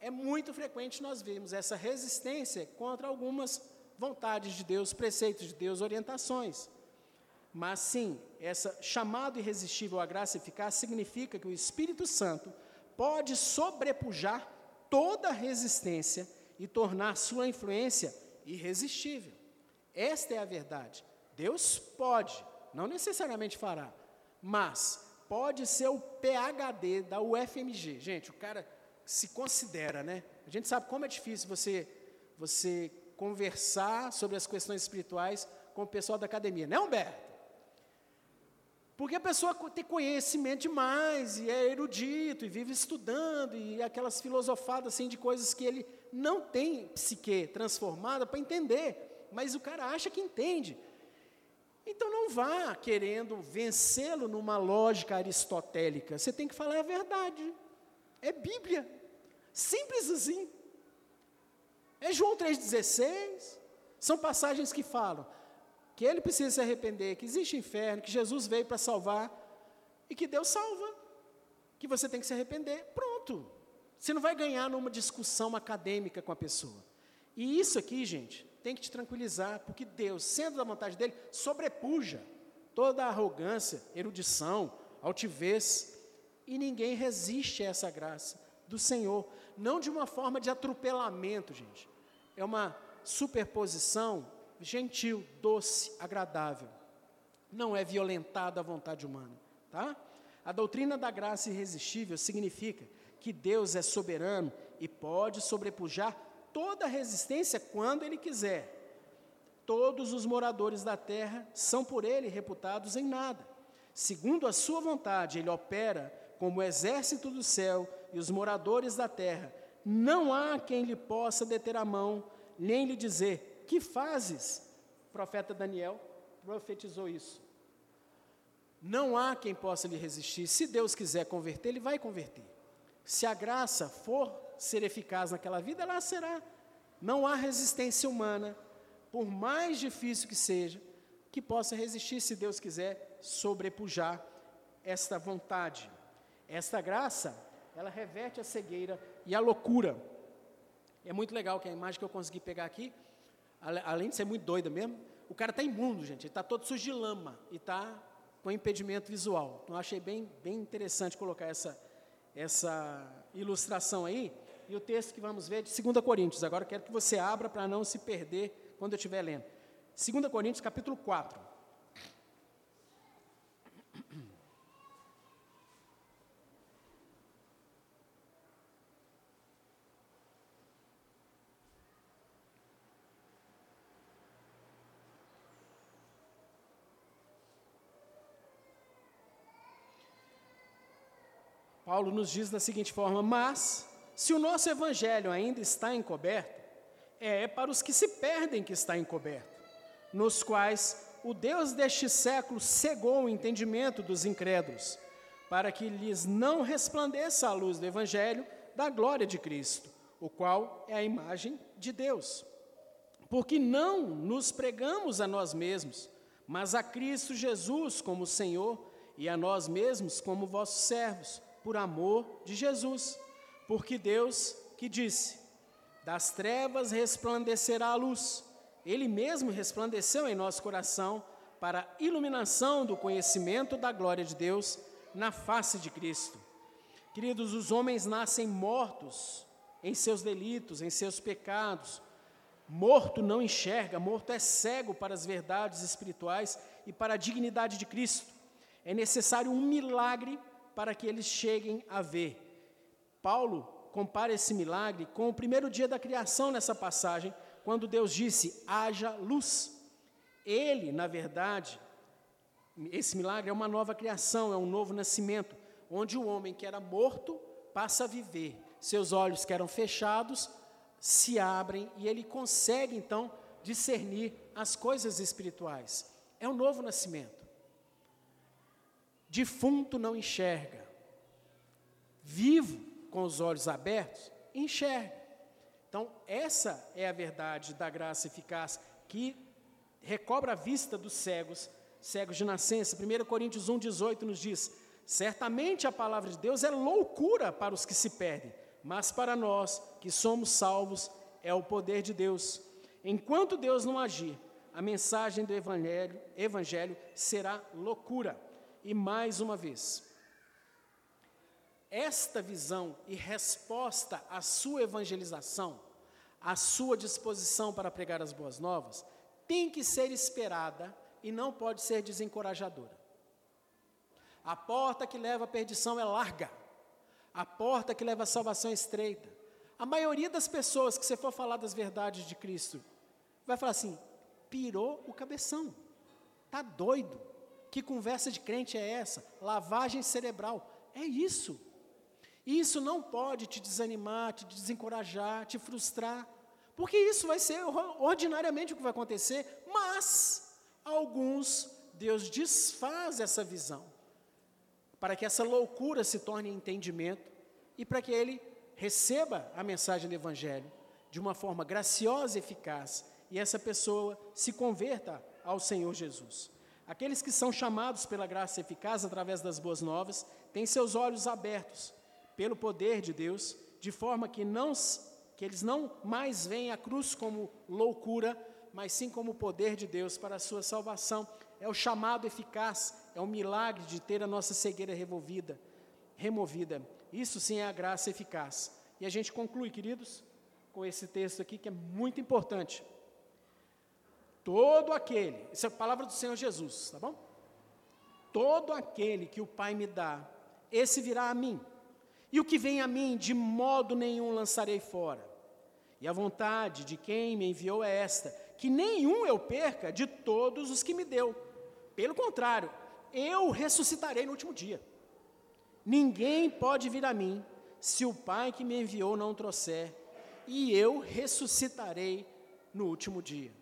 é muito frequente nós vermos essa resistência contra algumas vontades de Deus, preceitos de Deus, orientações. Mas sim, essa chamado irresistível à graça eficaz significa que o Espírito Santo pode sobrepujar toda resistência e tornar sua influência irresistível. Esta é a verdade. Deus pode, não necessariamente fará, mas pode ser o PhD da UFMG. Gente, o cara se considera, né? A gente sabe como é difícil você, você conversar sobre as questões espirituais com o pessoal da academia, não é, Humberto? Porque a pessoa tem conhecimento demais, e é erudito, e vive estudando, e aquelas filosofadas assim de coisas que ele não tem psique transformada para entender, mas o cara acha que entende. Então não vá querendo vencê-lo numa lógica aristotélica. Você tem que falar a verdade. É Bíblia. Simples assim. É João 3,16. São passagens que falam que ele precisa se arrepender, que existe inferno, que Jesus veio para salvar e que Deus salva. Que você tem que se arrepender. Pronto. Você não vai ganhar numa discussão acadêmica com a pessoa. E isso aqui, gente, tem que te tranquilizar, porque Deus, sendo da vontade dele, sobrepuja toda a arrogância, erudição, altivez, e ninguém resiste a essa graça do Senhor, não de uma forma de atropelamento, gente. É uma superposição gentil, doce, agradável. Não é violentada a vontade humana, tá? A doutrina da graça irresistível significa que Deus é soberano e pode sobrepujar toda resistência quando ele quiser. Todos os moradores da terra são por ele reputados em nada. Segundo a sua vontade, ele opera como o exército do céu e os moradores da terra. Não há quem lhe possa deter a mão, nem lhe dizer: Que fazes? O profeta Daniel profetizou isso. Não há quem possa lhe resistir. Se Deus quiser converter, ele vai converter. Se a graça for ser eficaz naquela vida, ela será. Não há resistência humana, por mais difícil que seja, que possa resistir, se Deus quiser, sobrepujar esta vontade. Esta graça, ela reverte a cegueira e a loucura. É muito legal que a imagem que eu consegui pegar aqui, além de ser muito doida mesmo, o cara está imundo, gente, ele está todo sujo de lama e está com impedimento visual. Então, achei bem, bem interessante colocar essa, essa ilustração aí. E o texto que vamos ver é de 2 Coríntios. Agora quero que você abra para não se perder quando eu estiver lendo. 2 Coríntios, capítulo 4. Paulo nos diz da seguinte forma: Mas, se o nosso evangelho ainda está encoberto, é para os que se perdem que está encoberto, nos quais o Deus deste século cegou o entendimento dos incrédulos, para que lhes não resplandeça a luz do evangelho da glória de Cristo, o qual é a imagem de Deus. Porque não nos pregamos a nós mesmos, mas a Cristo Jesus como Senhor e a nós mesmos como vossos servos por amor de Jesus. Porque Deus que disse: Das trevas resplandecerá a luz. Ele mesmo resplandeceu em nosso coração para a iluminação do conhecimento da glória de Deus na face de Cristo. Queridos, os homens nascem mortos em seus delitos, em seus pecados. Morto não enxerga, morto é cego para as verdades espirituais e para a dignidade de Cristo. É necessário um milagre para que eles cheguem a ver. Paulo compara esse milagre com o primeiro dia da criação nessa passagem, quando Deus disse: haja luz. Ele, na verdade, esse milagre é uma nova criação, é um novo nascimento, onde o homem que era morto passa a viver. Seus olhos que eram fechados se abrem e ele consegue então discernir as coisas espirituais. É um novo nascimento. Defunto não enxerga. Vivo, com os olhos abertos, enxerga. Então, essa é a verdade da graça eficaz que recobra a vista dos cegos, cegos de nascença. 1 Coríntios 1, 18 nos diz: Certamente a palavra de Deus é loucura para os que se perdem, mas para nós que somos salvos é o poder de Deus. Enquanto Deus não agir, a mensagem do evangelho, evangelho será loucura. E mais uma vez, esta visão e resposta à sua evangelização, à sua disposição para pregar as boas novas, tem que ser esperada e não pode ser desencorajadora. A porta que leva à perdição é larga, a porta que leva à salvação é estreita. A maioria das pessoas que você for falar das verdades de Cristo, vai falar assim: pirou o cabeção, está doido. Que conversa de crente é essa? Lavagem cerebral. É isso. Isso não pode te desanimar, te desencorajar, te frustrar, porque isso vai ser ordinariamente o que vai acontecer, mas alguns, Deus desfaz essa visão, para que essa loucura se torne entendimento e para que ele receba a mensagem do Evangelho de uma forma graciosa e eficaz e essa pessoa se converta ao Senhor Jesus. Aqueles que são chamados pela graça eficaz através das boas novas têm seus olhos abertos pelo poder de Deus, de forma que, não, que eles não mais veem a cruz como loucura, mas sim como o poder de Deus para a sua salvação. É o chamado eficaz, é o milagre de ter a nossa cegueira removida, removida. Isso sim é a graça eficaz. E a gente conclui, queridos, com esse texto aqui que é muito importante. Todo aquele, isso é a palavra do Senhor Jesus, tá bom? Todo aquele que o Pai me dá, esse virá a mim. E o que vem a mim, de modo nenhum lançarei fora. E a vontade de quem me enviou é esta: que nenhum eu perca de todos os que me deu. Pelo contrário, eu ressuscitarei no último dia. Ninguém pode vir a mim se o Pai que me enviou não trouxer, e eu ressuscitarei no último dia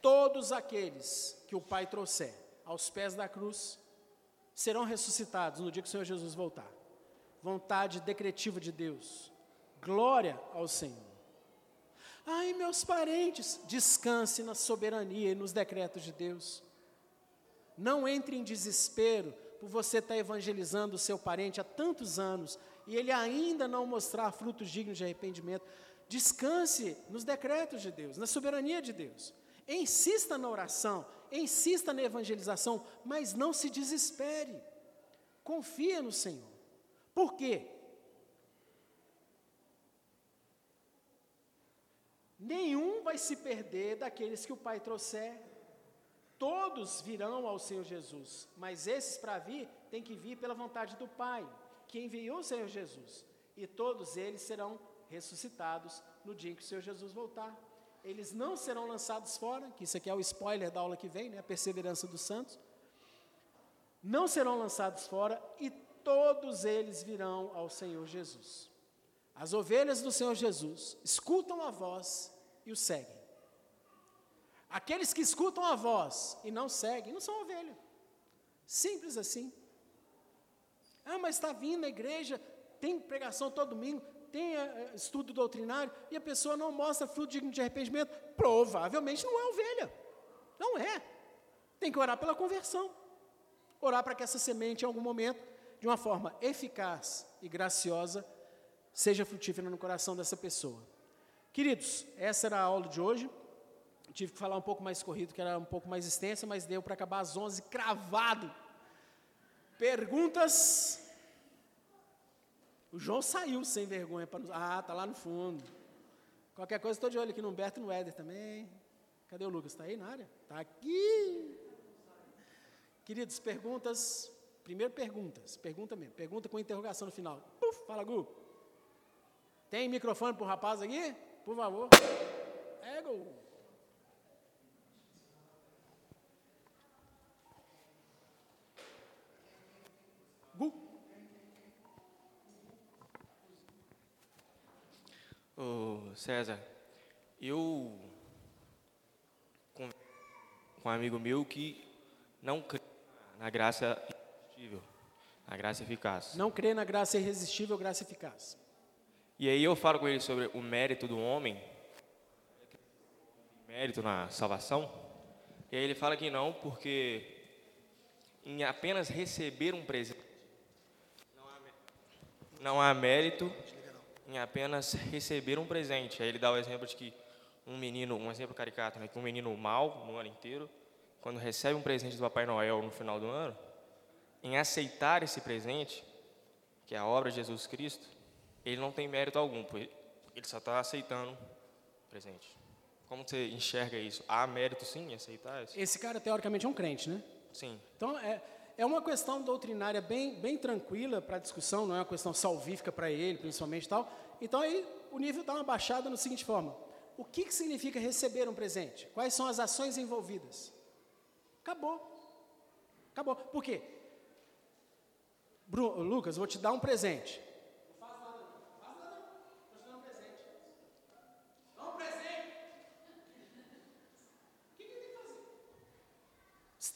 todos aqueles que o Pai trouxer aos pés da cruz serão ressuscitados no dia que o Senhor Jesus voltar. Vontade decretiva de Deus. Glória ao Senhor. Ai, meus parentes, descanse na soberania e nos decretos de Deus. Não entre em desespero por você estar evangelizando o seu parente há tantos anos e ele ainda não mostrar frutos dignos de arrependimento. Descanse nos decretos de Deus, na soberania de Deus. Insista na oração insista na evangelização, mas não se desespere. Confia no Senhor. Por quê? Nenhum vai se perder daqueles que o Pai trouxer. Todos virão ao Senhor Jesus, mas esses para vir têm que vir pela vontade do Pai, que enviou o Senhor Jesus. E todos eles serão ressuscitados no dia em que o Senhor Jesus voltar. Eles não serão lançados fora, que isso aqui é o spoiler da aula que vem, né? a perseverança dos santos. Não serão lançados fora e todos eles virão ao Senhor Jesus. As ovelhas do Senhor Jesus escutam a voz e o seguem. Aqueles que escutam a voz e não seguem, não são ovelha. Simples assim. Ah, mas está vindo na igreja, tem pregação todo domingo, tem uh, estudo doutrinário, e a pessoa não mostra fruto digno de arrependimento. Provavelmente não é ovelha. Não é. Tem que orar pela conversão. Orar para que essa semente, em algum momento, de uma forma eficaz e graciosa, seja frutífera no coração dessa pessoa. Queridos, essa era a aula de hoje. Tive que falar um pouco mais corrido, que era um pouco mais extensa, mas deu para acabar às 11, cravado. Perguntas? O João saiu sem vergonha para nos... Ah, tá lá no fundo. Qualquer coisa, estou de olho aqui no Humberto e no Éder também. Cadê o Lucas? Está aí na área? Está aqui. Queridos, perguntas. Primeiro perguntas. Pergunta mesmo. Pergunta com interrogação no final. Puf, fala, Gu. Tem microfone para o rapaz aqui? Por favor. Ego. Gu. Ô, César, eu com, com um amigo meu que não crê na graça irresistível, na graça eficaz. Não crê na graça irresistível, graça eficaz. E aí eu falo com ele sobre o mérito do homem, mérito na salvação. E aí ele fala que não, porque em apenas receber um presente não há mérito em apenas receber um presente. Aí ele dá o exemplo de que um menino, um exemplo caricato, né, que um menino mal no ano inteiro, quando recebe um presente do Papai Noel no final do ano, em aceitar esse presente, que é a obra de Jesus Cristo, ele não tem mérito algum, ele só está aceitando o presente. Como você enxerga isso? Há mérito sim em aceitar isso? Esse cara, teoricamente, é um crente, né? Sim. Então, é, é uma questão doutrinária bem, bem tranquila para a discussão, não é uma questão salvífica para ele, principalmente tal. Então, aí o nível dá uma baixada no seguinte forma: o que, que significa receber um presente? Quais são as ações envolvidas? Acabou. Acabou. Por quê? Bruno, Lucas, vou te dar um presente.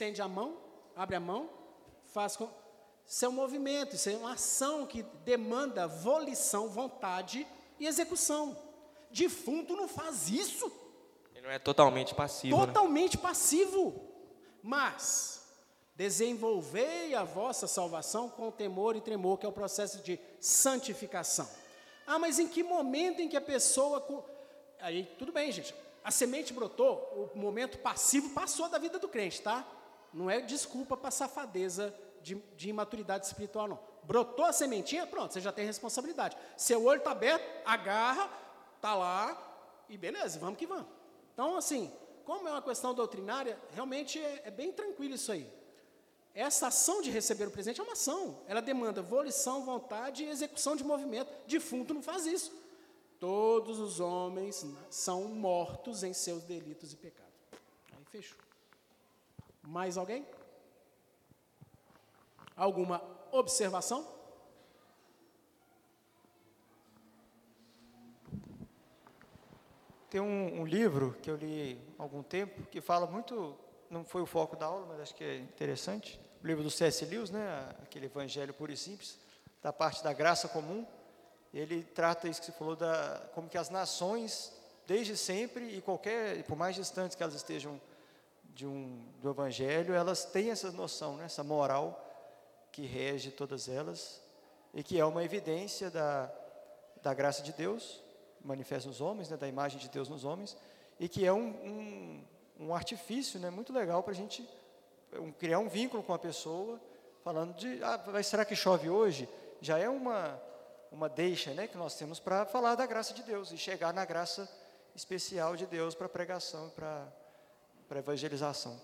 estende a mão, abre a mão, faz com. Isso é um movimento, isso é uma ação que demanda volição, vontade e execução. Defunto não faz isso. Ele não é totalmente passivo. Né? Totalmente né? passivo. Mas desenvolvei a vossa salvação com temor e tremor, que é o processo de santificação. Ah, mas em que momento em que a pessoa. Aí, tudo bem, gente. A semente brotou, o momento passivo passou da vida do crente, tá? Não é desculpa para safadeza de, de imaturidade espiritual, não. Brotou a sementinha, pronto, você já tem responsabilidade. Seu olho está aberto, agarra, está lá, e beleza, vamos que vamos. Então, assim, como é uma questão doutrinária, realmente é, é bem tranquilo isso aí. Essa ação de receber o presente é uma ação. Ela demanda volição, vontade e execução de movimento. Defunto não faz isso. Todos os homens são mortos em seus delitos e pecados. Aí fechou. Mais alguém? Alguma observação? Tem um, um, livro que eu li há algum tempo que fala muito, não foi o foco da aula, mas acho que é interessante. O livro do C.S. Lewis, né, aquele Evangelho puro e simples, da parte da graça comum. Ele trata isso que você falou da como que as nações, desde sempre e qualquer, por mais distantes que elas estejam de um, do Evangelho, elas têm essa noção, né, essa moral que rege todas elas e que é uma evidência da, da graça de Deus, manifesta nos homens, né, da imagem de Deus nos homens, e que é um, um, um artifício né, muito legal para a gente um, criar um vínculo com a pessoa, falando de, ah, mas será que chove hoje? Já é uma, uma deixa né, que nós temos para falar da graça de Deus e chegar na graça especial de Deus para pregação e para evangelização.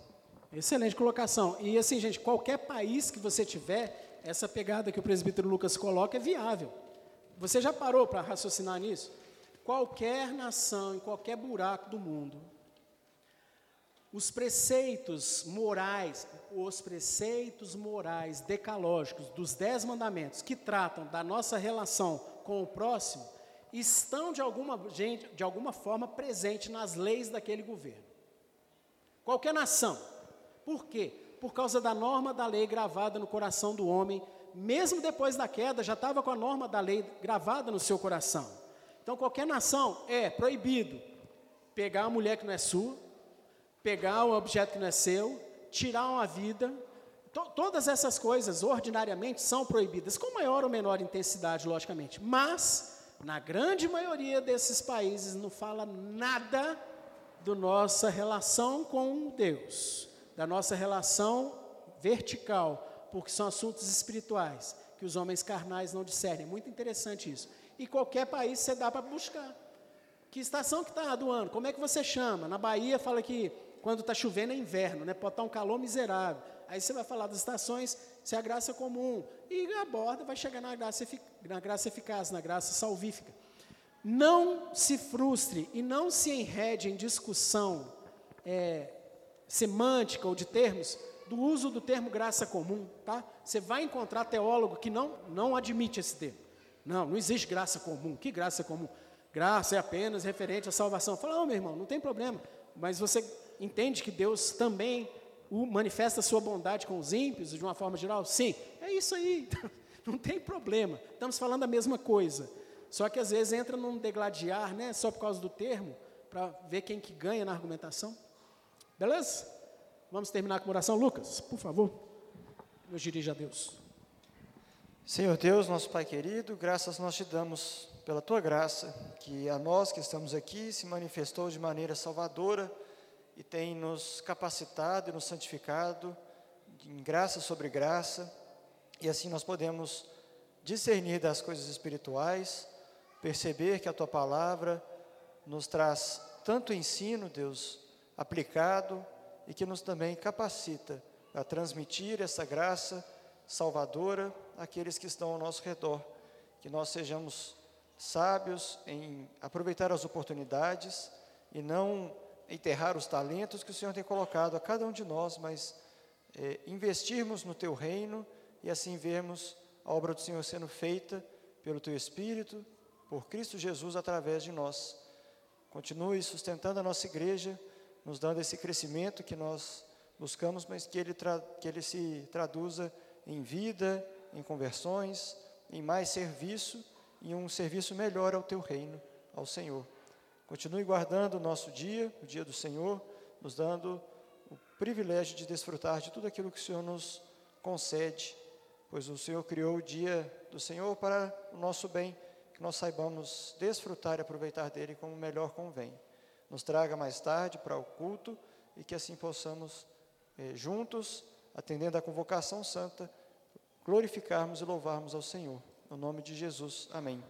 Excelente colocação. E assim, gente, qualquer país que você tiver, essa pegada que o presbítero Lucas coloca é viável. Você já parou para raciocinar nisso? Qualquer nação, em qualquer buraco do mundo, os preceitos morais, os preceitos morais decalógicos dos dez mandamentos que tratam da nossa relação com o próximo, estão de alguma, de alguma forma presentes nas leis daquele governo. Qualquer nação. Por quê? Por causa da norma da lei gravada no coração do homem, mesmo depois da queda, já estava com a norma da lei gravada no seu coração. Então, qualquer nação é proibido pegar uma mulher que não é sua, pegar um objeto que não é seu, tirar uma vida. To todas essas coisas, ordinariamente, são proibidas, com maior ou menor intensidade, logicamente. Mas, na grande maioria desses países, não fala nada da nossa relação com Deus, da nossa relação vertical, porque são assuntos espirituais que os homens carnais não discernem. É muito interessante isso. E qualquer país você dá para buscar. Que estação que está do ano? Como é que você chama? Na Bahia fala que quando está chovendo é inverno, né? pode estar tá um calor miserável. Aí você vai falar das estações, se é a graça comum. E aborda, vai chegar na graça, na graça eficaz, na graça salvífica. Não se frustre e não se enrede em discussão é, semântica ou de termos do uso do termo graça comum, tá? Você vai encontrar teólogo que não, não admite esse termo. Não, não existe graça comum. Que graça comum? Graça é apenas referente à salvação. Fala, meu irmão, não tem problema. Mas você entende que Deus também manifesta a sua bondade com os ímpios de uma forma geral? Sim, é isso aí, não tem problema, estamos falando a mesma coisa. Só que às vezes entra num degladiar, né, só por causa do termo, para ver quem que ganha na argumentação. Beleza? Vamos terminar com oração, Lucas, por favor. Nos dirija a Deus. Senhor Deus, nosso Pai querido, graças nós te damos pela tua graça, que a nós que estamos aqui se manifestou de maneira salvadora e tem nos capacitado e nos santificado em graça sobre graça, e assim nós podemos discernir das coisas espirituais, perceber que a tua palavra nos traz tanto ensino, Deus, aplicado e que nos também capacita a transmitir essa graça salvadora àqueles que estão ao nosso redor. Que nós sejamos sábios em aproveitar as oportunidades e não enterrar os talentos que o Senhor tem colocado a cada um de nós, mas é, investirmos no teu reino e assim vermos a obra do Senhor sendo feita pelo teu Espírito, por Cristo Jesus através de nós. Continue sustentando a nossa igreja, nos dando esse crescimento que nós buscamos, mas que ele, que ele se traduza em vida, em conversões, em mais serviço e um serviço melhor ao teu reino, ao Senhor. Continue guardando o nosso dia, o dia do Senhor, nos dando o privilégio de desfrutar de tudo aquilo que o Senhor nos concede, pois o Senhor criou o dia do Senhor para o nosso bem, que nós saibamos desfrutar e aproveitar dele como melhor convém. Nos traga mais tarde para o culto e que assim possamos, eh, juntos, atendendo à convocação santa, glorificarmos e louvarmos ao Senhor. No nome de Jesus, amém.